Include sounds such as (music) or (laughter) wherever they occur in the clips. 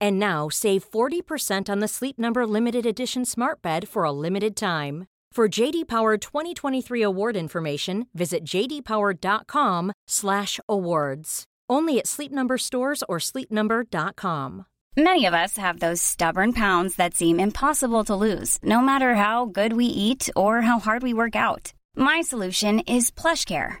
And now save 40% on the Sleep Number limited edition Smart Bed for a limited time. For JD Power 2023 award information, visit jdpower.com/awards. Only at Sleep Number stores or sleepnumber.com. Many of us have those stubborn pounds that seem impossible to lose, no matter how good we eat or how hard we work out. My solution is PlushCare.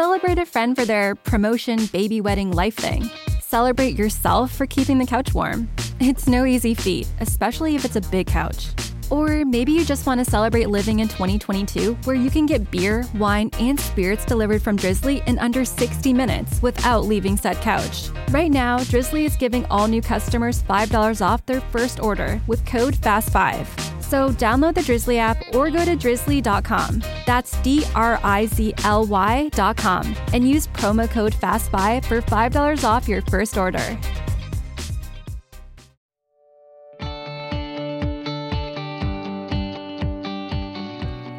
Celebrate a friend for their promotion, baby wedding, life thing. Celebrate yourself for keeping the couch warm. It's no easy feat, especially if it's a big couch. Or maybe you just want to celebrate living in 2022 where you can get beer, wine, and spirits delivered from Drizzly in under 60 minutes without leaving said couch. Right now, Drizzly is giving all new customers $5 off their first order with code FAST5. So download the Drizzly app or go to drizzly.com. That's D R I Z L Y.com and use promo code FAST5 for $5 off your first order.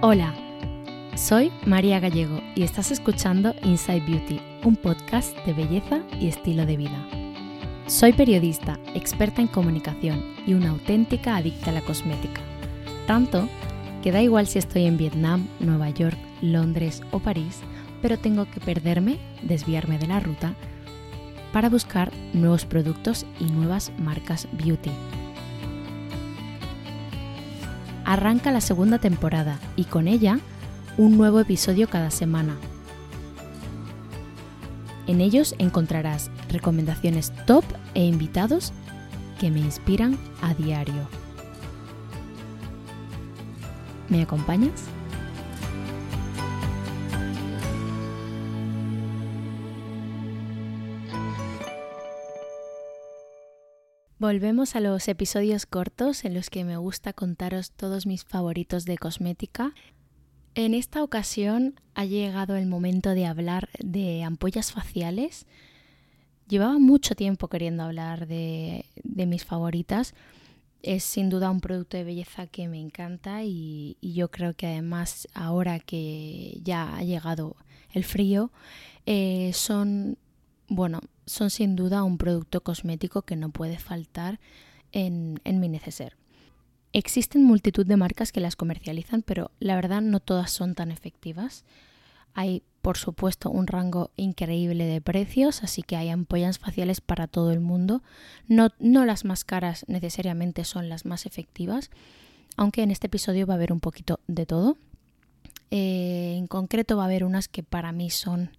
Hola, soy María Gallego y estás escuchando Inside Beauty, un podcast de belleza y estilo de vida. Soy periodista, experta en comunicación y una auténtica adicta a la cosmética. Tanto que da igual si estoy en Vietnam, Nueva York, Londres o París, pero tengo que perderme, desviarme de la ruta, para buscar nuevos productos y nuevas marcas beauty. Arranca la segunda temporada y con ella un nuevo episodio cada semana. En ellos encontrarás recomendaciones top e invitados que me inspiran a diario. ¿Me acompañas? Volvemos a los episodios cortos en los que me gusta contaros todos mis favoritos de cosmética. En esta ocasión ha llegado el momento de hablar de ampollas faciales. Llevaba mucho tiempo queriendo hablar de, mis favoritas. Es sin duda un producto de belleza que me encanta y, yo creo que además ahora que ya ha llegado el frío, eh, son, bueno, son sin duda un producto cosmético que no puede faltar en, mi neceser. Existen multitud de marcas que las comercializan, pero la verdad no todas son tan efectivas. Hay, por supuesto, un rango increíble de precios, así que hay ampollas faciales para todo el mundo. No, no las más caras necesariamente son las más efectivas, aunque en este episodio va a haber un poquito de todo. Eh, en concreto va a haber unas que para mí son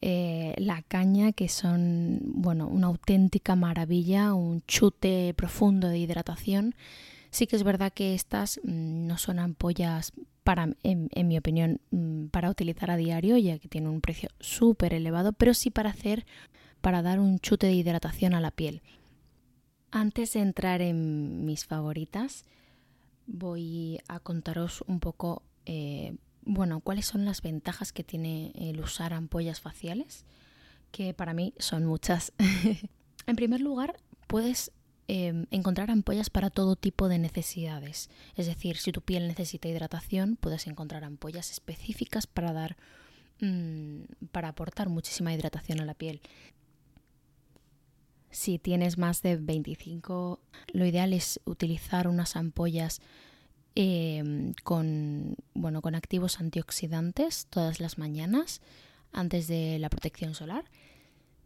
eh, la caña, que son, bueno, una auténtica maravilla, un chute profundo de hidratación. Sí que es verdad que estas mm, no son ampollas para, en, mi opinión, mm, para utilizar a diario, ya que tienen un precio súper elevado, pero sí para hacer, para dar un chute de hidratación a la piel. Antes de entrar en mis favoritas, voy a contaros un poco eh, bueno, ¿cuáles son las ventajas que tiene el usar ampollas faciales? Que para mí son muchas. (laughs) en primer lugar, puedes em, encontrar ampollas para todo tipo de necesidades. Es decir, si tu piel necesita hidratación, puedes encontrar ampollas específicas para dar mm, para aportar muchísima hidratación a la piel. Si tienes más de 25, lo ideal es utilizar unas ampollas em, con, bueno, con activos antioxidantes todas las mañanas antes de la protección solar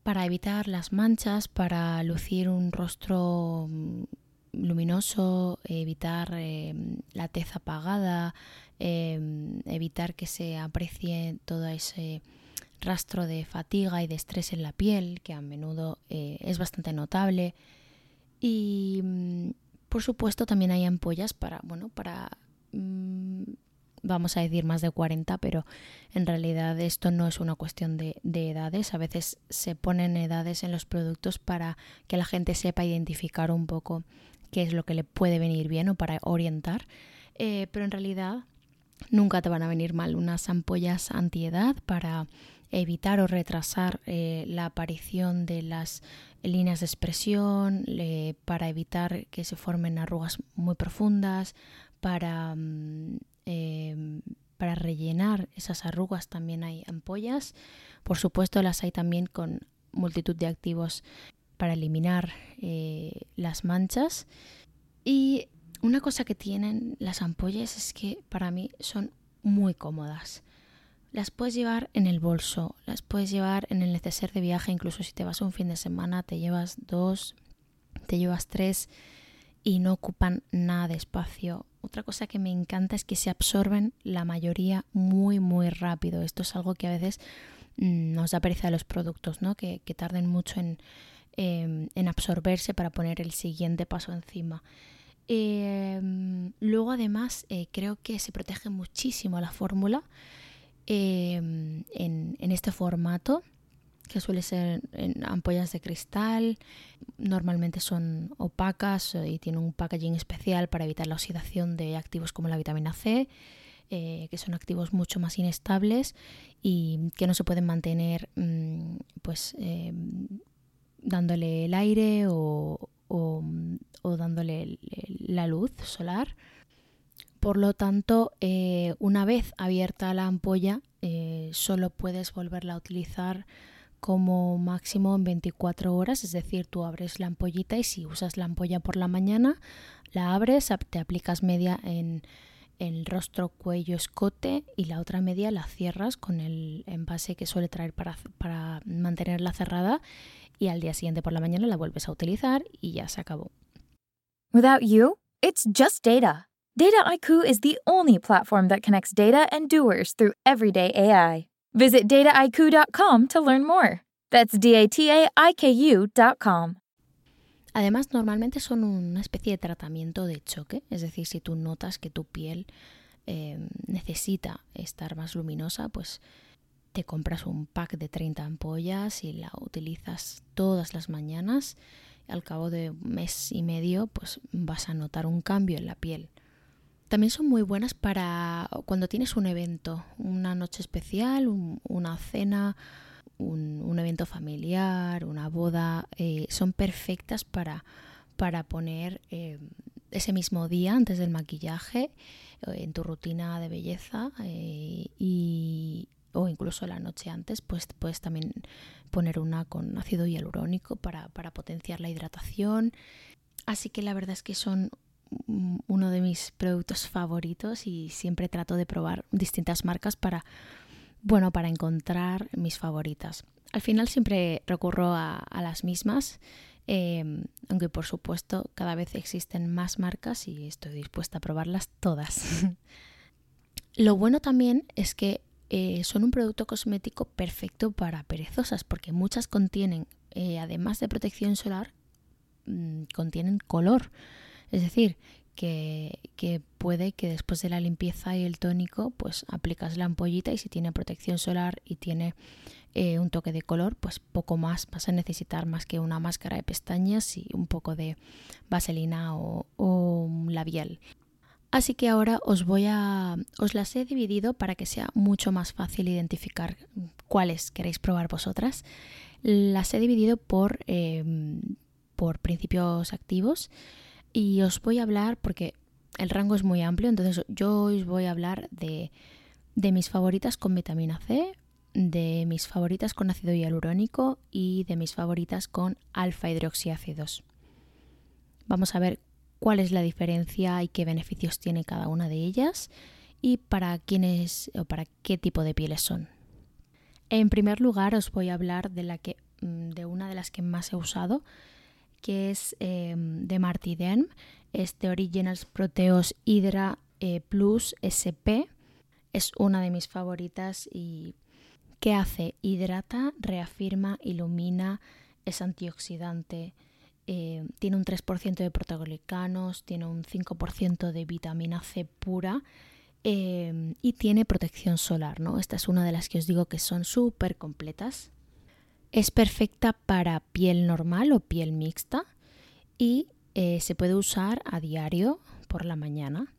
para evitar las manchas, para lucir un rostro mm, luminoso, evitar em, la tez apagada, em, evitar que se aprecie todo ese rastro de fatiga y de estrés en la piel, que a menudo eh, es bastante notable. Y mm, por supuesto también hay ampollas para, bueno, para, mm, vamos a decir más de 40, pero en realidad esto no es una cuestión de, edades. A veces se ponen edades en los productos para que la gente sepa identificar un poco qué es lo que le puede venir bien o para orientar. Eh, pero en realidad nunca te van a venir mal unas ampollas antiedad para evitar o retrasar eh, la aparición de las líneas de expresión, para evitar que se formen arrugas muy profundas, para, em, para rellenar esas arrugas también hay ampollas. Por supuesto las hay también con multitud de activos para eliminar eh, las manchas. Y una cosa que tienen las ampollas es que para mí son muy cómodas. Las puedes llevar en el bolso, las puedes llevar en el neceser de viaje, incluso si te vas un fin de semana, te llevas dos, te llevas tres y no ocupan nada de espacio. Otra cosa que me encanta es que se absorben la mayoría muy muy rápido. Esto es algo que a veces mm, nos da pereza a los productos, ¿no? que, tarden mucho en, em, en, absorberse para poner el siguiente paso encima. Em, luego además eh, creo que se protege muchísimo la fórmula Em, en, este formato que suele ser en ampollas de cristal, normalmente son opacas eh, y tienen un packaging especial para evitar la oxidación de activos como la vitamina C, eh, que son activos mucho más inestables y que no se pueden mantener mm, pues em, dándole el aire o, dándole la luz solar. Por lo tanto, eh, una vez abierta la ampolla, eh, solo puedes volverla a utilizar como máximo en 24 horas, es decir, tú abres la ampollita y si usas la ampolla por la mañana, la abres, te aplicas media en el rostro, cuello, escote y la otra media la cierras con el envase que suele traer para, para mantenerla cerrada y al día siguiente por la mañana la vuelves a utilizar y ya se acabó. Without you, it's just data. Data IQ is the only platform that connects data and doers through everyday AI. Visit dataiku.com to learn more. That's D A T A I K U.com. Además, normalmente son una especie de tratamiento de choque, es decir, si tú notas que tu piel eh, necesita estar más luminosa, pues te compras un pack de 30 ampollas y la utilizas todas las mañanas. Al cabo de un mes y medio, pues vas a notar un cambio en la piel. También son muy buenas para cuando tienes un evento, una noche especial, una cena, un, evento familiar, una boda. Eh, son perfectas para, para poner eh, ese mismo día antes del maquillaje eh, en tu rutina de belleza y, o incluso la noche antes, pues puedes también poner una con ácido hialurónico para, para potenciar la hidratación. Así que la verdad es que son uno de mis productos favoritos y siempre trato de probar distintas marcas para, bueno, para encontrar mis favoritas. Al final siempre recurro a, las mismas, em, aunque por supuesto cada vez existen más marcas y estoy dispuesta a probarlas todas. (laughs) Lo bueno también es que eh, son un producto cosmético perfecto para perezosas porque muchas contienen, eh, además de protección solar, mm, contienen color. Es decir, que, puede que después de la limpieza y el tónico, pues aplicas la ampollita y si tiene protección solar y tiene eh, un toque de color, pues poco más vas a necesitar más que una máscara de pestañas y un poco de vaselina o, o labial. Así que ahora os voy a os las he dividido para que sea mucho más fácil identificar cuáles queréis probar vosotras. Las he dividido por, em, por principios activos y os voy a hablar, porque el rango es muy amplio, entonces yo os voy a hablar de, mis favoritas con vitamina C, de mis favoritas con ácido hialurónico y de mis favoritas con alfa hidroxiácidos. Vamos a ver cuál es la diferencia y qué beneficios tiene cada una de ellas y para quiénes o para qué tipo de pieles son. En primer lugar os voy a hablar de, mm, una de las que más he usado, que es em, de Martiderm, es de Originals Proteos Hydra eh, Plus SP. Es una de mis favoritas y ¿qué hace? Hidrata, reafirma, ilumina, es antioxidante, eh, tiene un 3% de proteoglicanos, tiene un 5% de vitamina C pura eh, y tiene protección solar, ¿no? Esta es una de las que os digo que son súper completas. Es perfecta para piel normal o piel mixta y eh, se puede usar a diario por la mañana.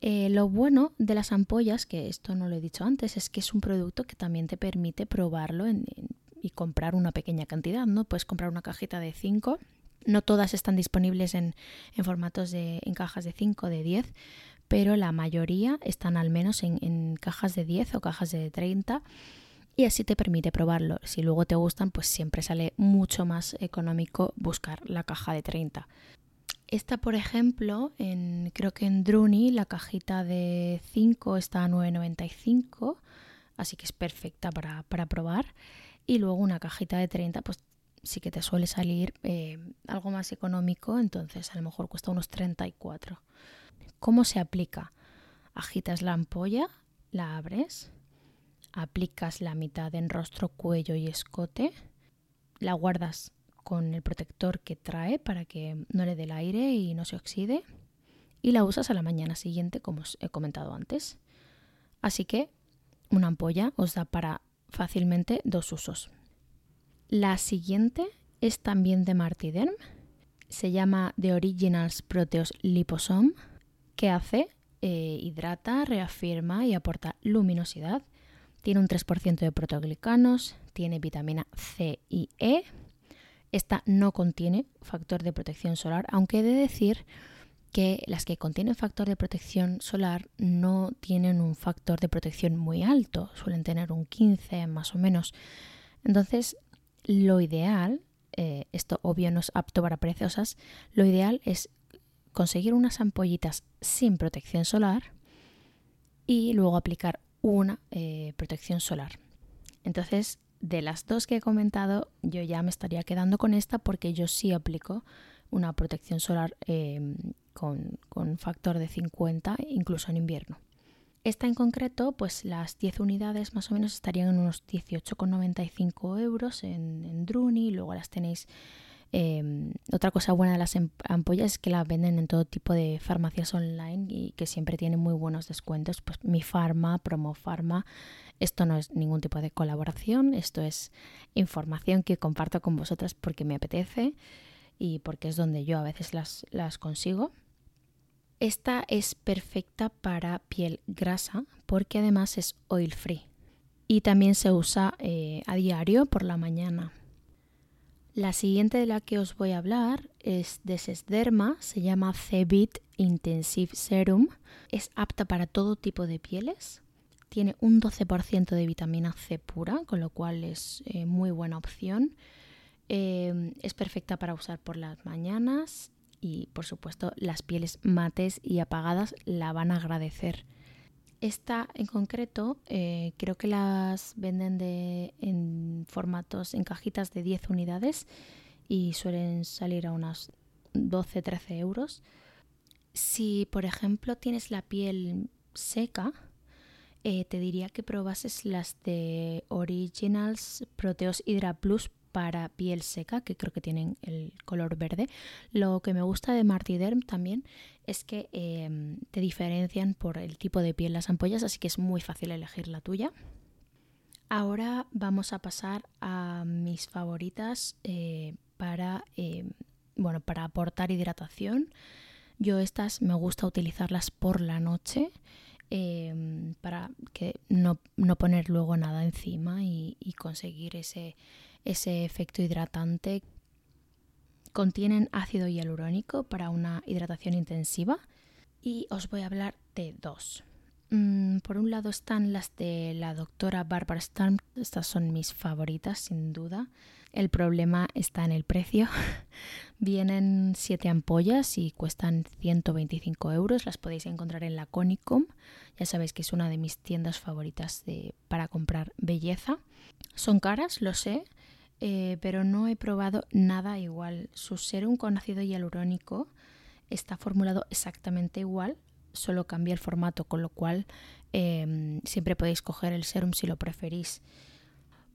lo bueno de las ampollas, que esto no lo he dicho antes, es que es un producto que también te permite probarlo en y comprar una pequeña cantidad, ¿no? Puedes comprar una cajita de 5. No todas están disponibles en, formatos de, en cajas de 5 de 10, pero la mayoría están al menos en, en cajas de 10 o cajas de 30 y así te permite probarlo. Si luego te gustan, pues siempre sale mucho más económico buscar la caja de 30. Esta, por ejemplo, en, creo que en Druni la cajita de 5 está a 9,95, así que es perfecta para, para probar y luego una cajita de 30 pues sí que te suele salir eh, algo más económico, entonces a lo mejor cuesta unos 34. ¿Cómo se aplica? Agitas la ampolla, la abres, aplicas la mitad en rostro, cuello y escote, la guardas con el protector que trae para que no le dé el aire y no se oxide y la usas a la mañana siguiente como os he comentado antes. Así que una ampolla os da para fácilmente dos usos. La siguiente es también de Martiderm. Se llama The Originals Proteos Liposome, que hace, eh, hidrata, reafirma y aporta luminosidad. Tiene un 3% de proteoglicanos, tiene vitamina C y E. Esta no contiene factor de protección solar, aunque he de decir que las que contienen factor de protección solar no tienen un factor de protección muy alto, suelen tener un 15 más o menos. Entonces, lo ideal, eh, esto obvio no es apto para preciosas, lo ideal es conseguir unas ampollitas sin protección solar y luego aplicar una eh, protección solar. Entonces, de las dos que he comentado, yo ya me estaría quedando con esta porque yo sí aplico una protección solar eh, con, factor de 50 incluso en invierno. Esta en concreto, pues las 10 unidades más o menos estarían en unos 18,95 euros en, en Druni, luego las tenéis em, otra cosa buena de las em, ampollas es que las venden en todo tipo de farmacias online y que siempre tienen muy buenos descuentos. Pues mi farma, promo farma. Esto no es ningún tipo de colaboración, esto es información que comparto con vosotras porque me apetece y porque es donde yo a veces las, las consigo. Esta es perfecta para piel grasa porque además es oil free y también se usa eh, a diario por la mañana. La siguiente de la que os voy a hablar es de Sesderma, se llama Cebit Intensive Serum. Es apta para todo tipo de pieles. Tiene un 12% de vitamina C pura, con lo cual es eh, muy buena opción. Eh, es perfecta para usar por las mañanas y por supuesto las pieles mates y apagadas la van a agradecer. Esta en concreto eh, creo que las venden de, en formatos, en cajitas de 10 unidades y suelen salir a unas 12-13 euros. Si por ejemplo tienes la piel seca, eh, te diría que probases las de Originals Proteos Hydra Plus para piel seca, que creo que tienen el color verde. Lo que me gusta de Martiderm también es que em, te diferencian por el tipo de piel las ampollas, así que es muy fácil elegir la tuya. Ahora vamos a pasar a mis favoritas eh, para, em, bueno, para aportar hidratación. Yo estas me gusta utilizarlas por la noche. Em, para que no, poner luego nada encima y conseguir ese, ese efecto hidratante. Contienen ácido hialurónico para una hidratación intensiva y os voy a hablar de dos. Mm, por un lado están las de la doctora Barbara Sturm, estas son mis favoritas sin duda. El problema está en el precio. (laughs) Vienen siete ampollas y cuestan 125 euros. Las podéis encontrar en la Conicom. Ya sabéis que es una de mis tiendas favoritas de, para comprar belleza. Son caras, lo sé, eh, pero no he probado nada igual. Su serum con ácido hialurónico está formulado exactamente igual, solo cambia el formato, con lo cual em, siempre podéis coger el serum si lo preferís.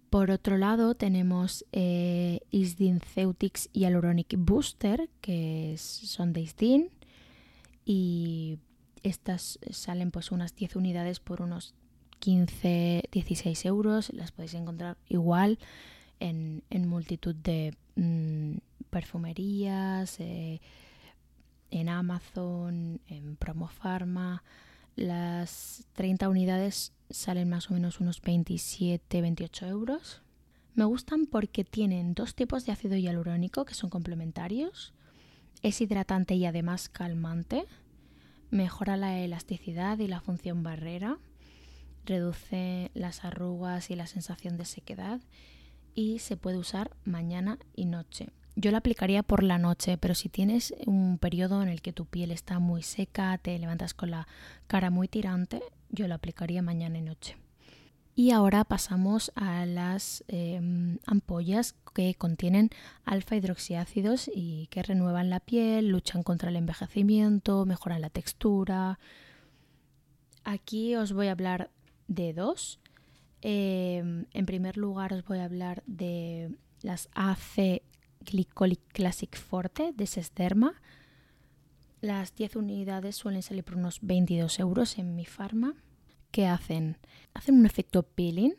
Por otro lado, tenemos eh, Isdin Ceutics Hyaluronic Booster, que son de Isdin. Y estas salen pues unas 10 unidades por unos 15-16 euros. Las podéis encontrar igual en, multitud de mm, perfumerías, eh, en Amazon, en Promofarma. Las 30 unidades salen más o menos unos 27-28 euros. Me gustan porque tienen dos tipos de ácido hialurónico que son complementarios. Es hidratante y además calmante. Mejora la elasticidad y la función barrera. Reduce las arrugas y la sensación de sequedad. Y se puede usar mañana y noche. Yo la aplicaría por la noche, pero si tienes un periodo en el que tu piel está muy seca, te levantas con la cara muy tirante, yo lo aplicaría mañana y noche. Y ahora pasamos a las em, ampollas que contienen alfa hidroxiácidos y que renuevan la piel, luchan contra el envejecimiento, mejoran la textura. Aquí os voy a hablar de dos. Em, en primer lugar os voy a hablar de las AC Glycolic Classic Forte de Sesderma las 10 unidades suelen salir por unos 22 euros en mi farma. ¿Qué hacen? Hacen un efecto peeling,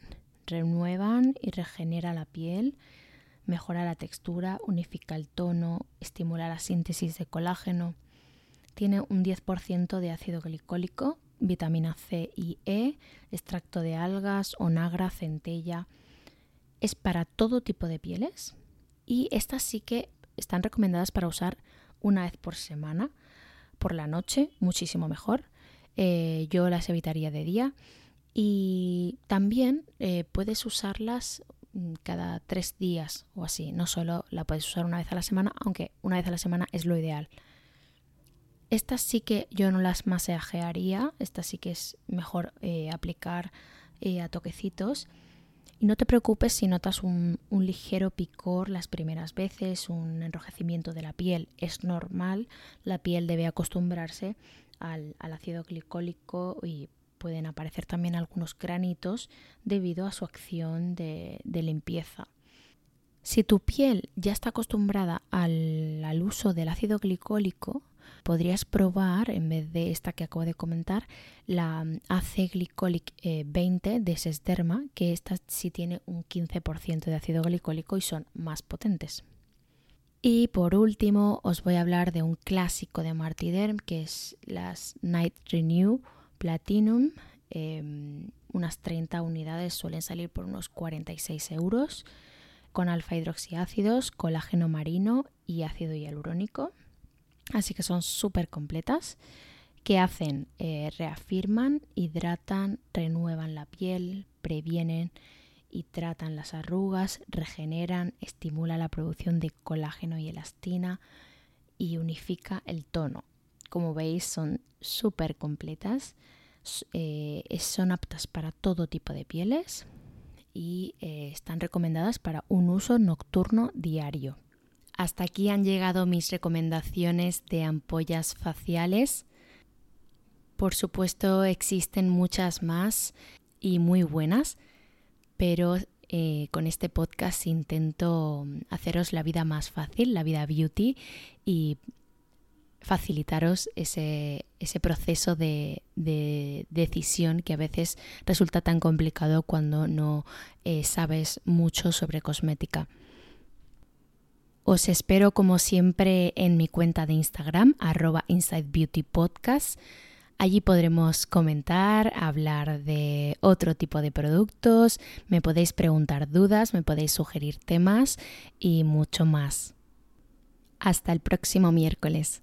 renuevan y regenera la piel, mejora la textura, unifica el tono, estimula la síntesis de colágeno. Tiene un 10% de ácido glicólico, vitamina C y E, extracto de algas, onagra, centella. Es para todo tipo de pieles y estas sí que están recomendadas para usar una vez por semana por la noche, muchísimo mejor. Eh, yo las evitaría de día. Y también eh, puedes usarlas mm, cada tres días o así. No solo la puedes usar una vez a la semana, aunque una vez a la semana es lo ideal. Estas sí que yo no las masajearía. Estas sí que es mejor eh, aplicar a toquecitos. Y no te preocupes si notas un, ligero picor las primeras veces, un enrojecimiento de la piel. Es normal, la piel debe acostumbrarse al, ácido glicólico y pueden aparecer también algunos granitos debido a su acción de, limpieza. Si tu piel ya está acostumbrada al, uso del ácido glicólico, podrías probar, en vez de esta que acabo de comentar, la mm, AC Glycolic 20 eh, de Sesderma, que esta sí tiene un 15% de ácido glicólico y son más potentes. Y por último os voy a hablar de un clásico de Martiderm que es las Night Renew Platinum. Em, unas 30 unidades suelen salir por unos 46 euros con alfa hidroxiácidos, colágeno marino y ácido hialurónico. Así que son súper completas. que hacen? Eh, reafirman, hidratan, renuevan la piel, previenen y tratan las arrugas, regeneran, estimula la producción de colágeno y elastina y unifica el tono. Como veis son súper completas, eh, son aptas para todo tipo de pieles y eh, están recomendadas para un uso nocturno diario. Hasta aquí han llegado mis recomendaciones de ampollas faciales. Por supuesto existen muchas más y muy buenas, pero eh, con este podcast intento haceros la vida más fácil, la vida beauty y facilitaros ese, proceso de, decisión que a veces resulta tan complicado cuando no eh, sabes mucho sobre cosmética. Os espero como siempre en mi cuenta de Instagram, arroba Inside Beauty Podcast. Allí podremos comentar, hablar de otro tipo de productos, me podéis preguntar dudas, me podéis sugerir temas y mucho más. Hasta el próximo miércoles.